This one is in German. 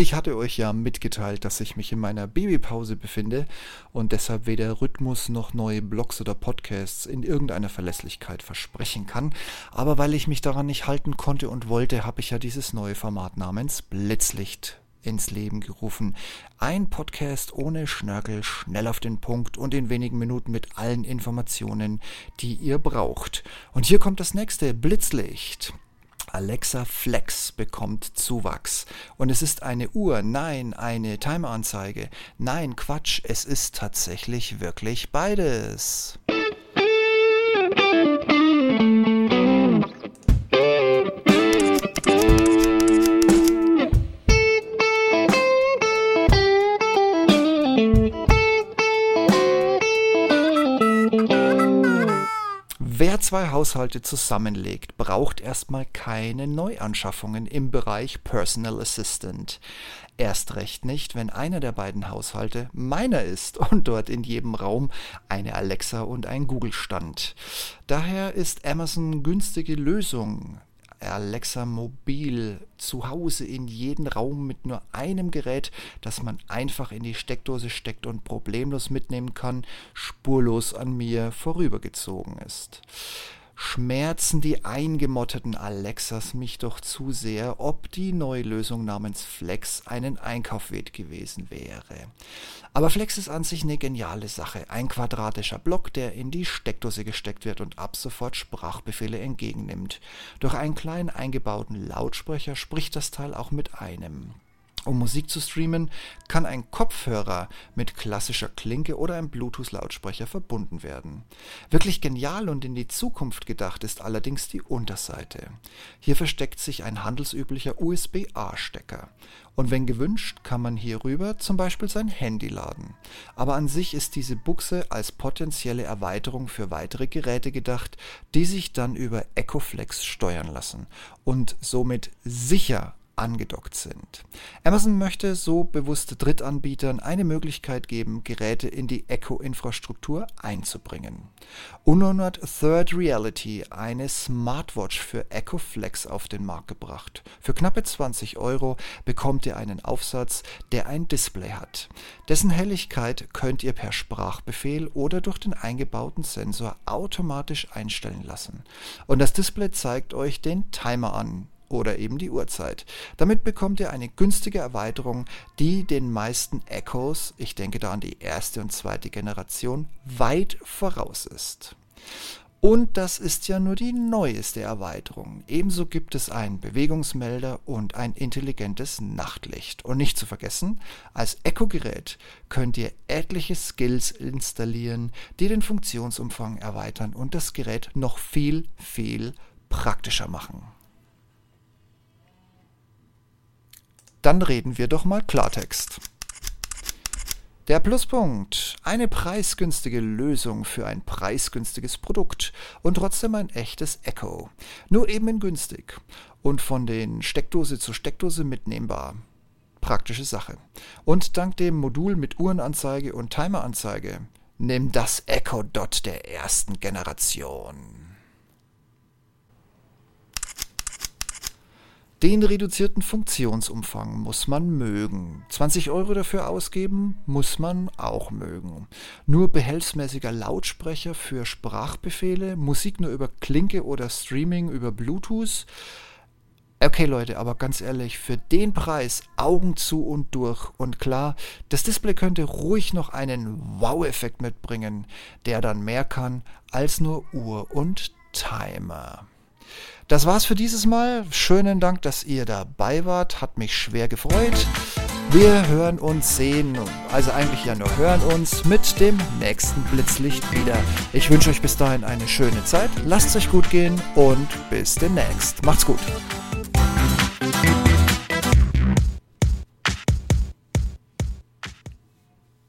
Ich hatte euch ja mitgeteilt, dass ich mich in meiner Babypause befinde und deshalb weder Rhythmus noch neue Blogs oder Podcasts in irgendeiner Verlässlichkeit versprechen kann. Aber weil ich mich daran nicht halten konnte und wollte, habe ich ja dieses neue Format namens Blitzlicht ins Leben gerufen. Ein Podcast ohne Schnörkel, schnell auf den Punkt und in wenigen Minuten mit allen Informationen, die ihr braucht. Und hier kommt das nächste Blitzlicht. Alexa Flex bekommt Zuwachs. Und es ist eine Uhr, nein, eine Timeranzeige. Nein, Quatsch, es ist tatsächlich wirklich beides. Wer zwei Haushalte zusammenlegt, braucht erstmal keine Neuanschaffungen im Bereich Personal Assistant. Erst recht nicht, wenn einer der beiden Haushalte meiner ist und dort in jedem Raum eine Alexa und ein Google stand. Daher ist Amazon günstige Lösung Alexa Mobil zu Hause in jeden Raum mit nur einem Gerät, das man einfach in die Steckdose steckt und problemlos mitnehmen kann, spurlos an mir vorübergezogen ist schmerzen die eingemotterten Alexas mich doch zu sehr, ob die neue Lösung namens Flex einen Einkauf wert gewesen wäre. Aber Flex ist an sich eine geniale Sache. Ein quadratischer Block, der in die Steckdose gesteckt wird und ab sofort Sprachbefehle entgegennimmt. Durch einen kleinen eingebauten Lautsprecher spricht das Teil auch mit einem. Um Musik zu streamen, kann ein Kopfhörer mit klassischer Klinke oder einem Bluetooth-Lautsprecher verbunden werden. Wirklich genial und in die Zukunft gedacht ist allerdings die Unterseite. Hier versteckt sich ein handelsüblicher USB-A-Stecker. Und wenn gewünscht, kann man hierüber zum Beispiel sein Handy laden. Aber an sich ist diese Buchse als potenzielle Erweiterung für weitere Geräte gedacht, die sich dann über EcoFlex steuern lassen und somit sicher angedockt sind. Amazon möchte so bewusste Drittanbietern eine Möglichkeit geben, Geräte in die Echo-Infrastruktur einzubringen. Hat Third Reality eine Smartwatch für Echo Flex auf den Markt gebracht. Für knappe 20 Euro bekommt ihr einen Aufsatz, der ein Display hat. Dessen Helligkeit könnt ihr per Sprachbefehl oder durch den eingebauten Sensor automatisch einstellen lassen. Und das Display zeigt euch den Timer an, oder eben die Uhrzeit. Damit bekommt ihr eine günstige Erweiterung, die den meisten Echos, ich denke da an die erste und zweite Generation, weit voraus ist. Und das ist ja nur die neueste Erweiterung. Ebenso gibt es einen Bewegungsmelder und ein intelligentes Nachtlicht. Und nicht zu vergessen, als Echo-Gerät könnt ihr etliche Skills installieren, die den Funktionsumfang erweitern und das Gerät noch viel, viel praktischer machen. Dann reden wir doch mal Klartext. Der Pluspunkt. Eine preisgünstige Lösung für ein preisgünstiges Produkt und trotzdem ein echtes Echo. Nur eben in günstig und von den Steckdose zu Steckdose mitnehmbar. Praktische Sache. Und dank dem Modul mit Uhrenanzeige und Timeranzeige, nimm das Echo Dot der ersten Generation. Den reduzierten Funktionsumfang muss man mögen. 20 Euro dafür ausgeben muss man auch mögen. Nur behelfsmäßiger Lautsprecher für Sprachbefehle, Musik nur über Klinke oder Streaming über Bluetooth. Okay Leute, aber ganz ehrlich, für den Preis Augen zu und durch. Und klar, das Display könnte ruhig noch einen Wow-Effekt mitbringen, der dann mehr kann als nur Uhr und Timer. Das war's für dieses Mal. Schönen Dank, dass ihr dabei wart. Hat mich schwer gefreut. Wir hören uns, sehen, also eigentlich ja nur hören uns mit dem nächsten Blitzlicht wieder. Ich wünsche euch bis dahin eine schöne Zeit. Lasst es euch gut gehen und bis demnächst. Macht's gut.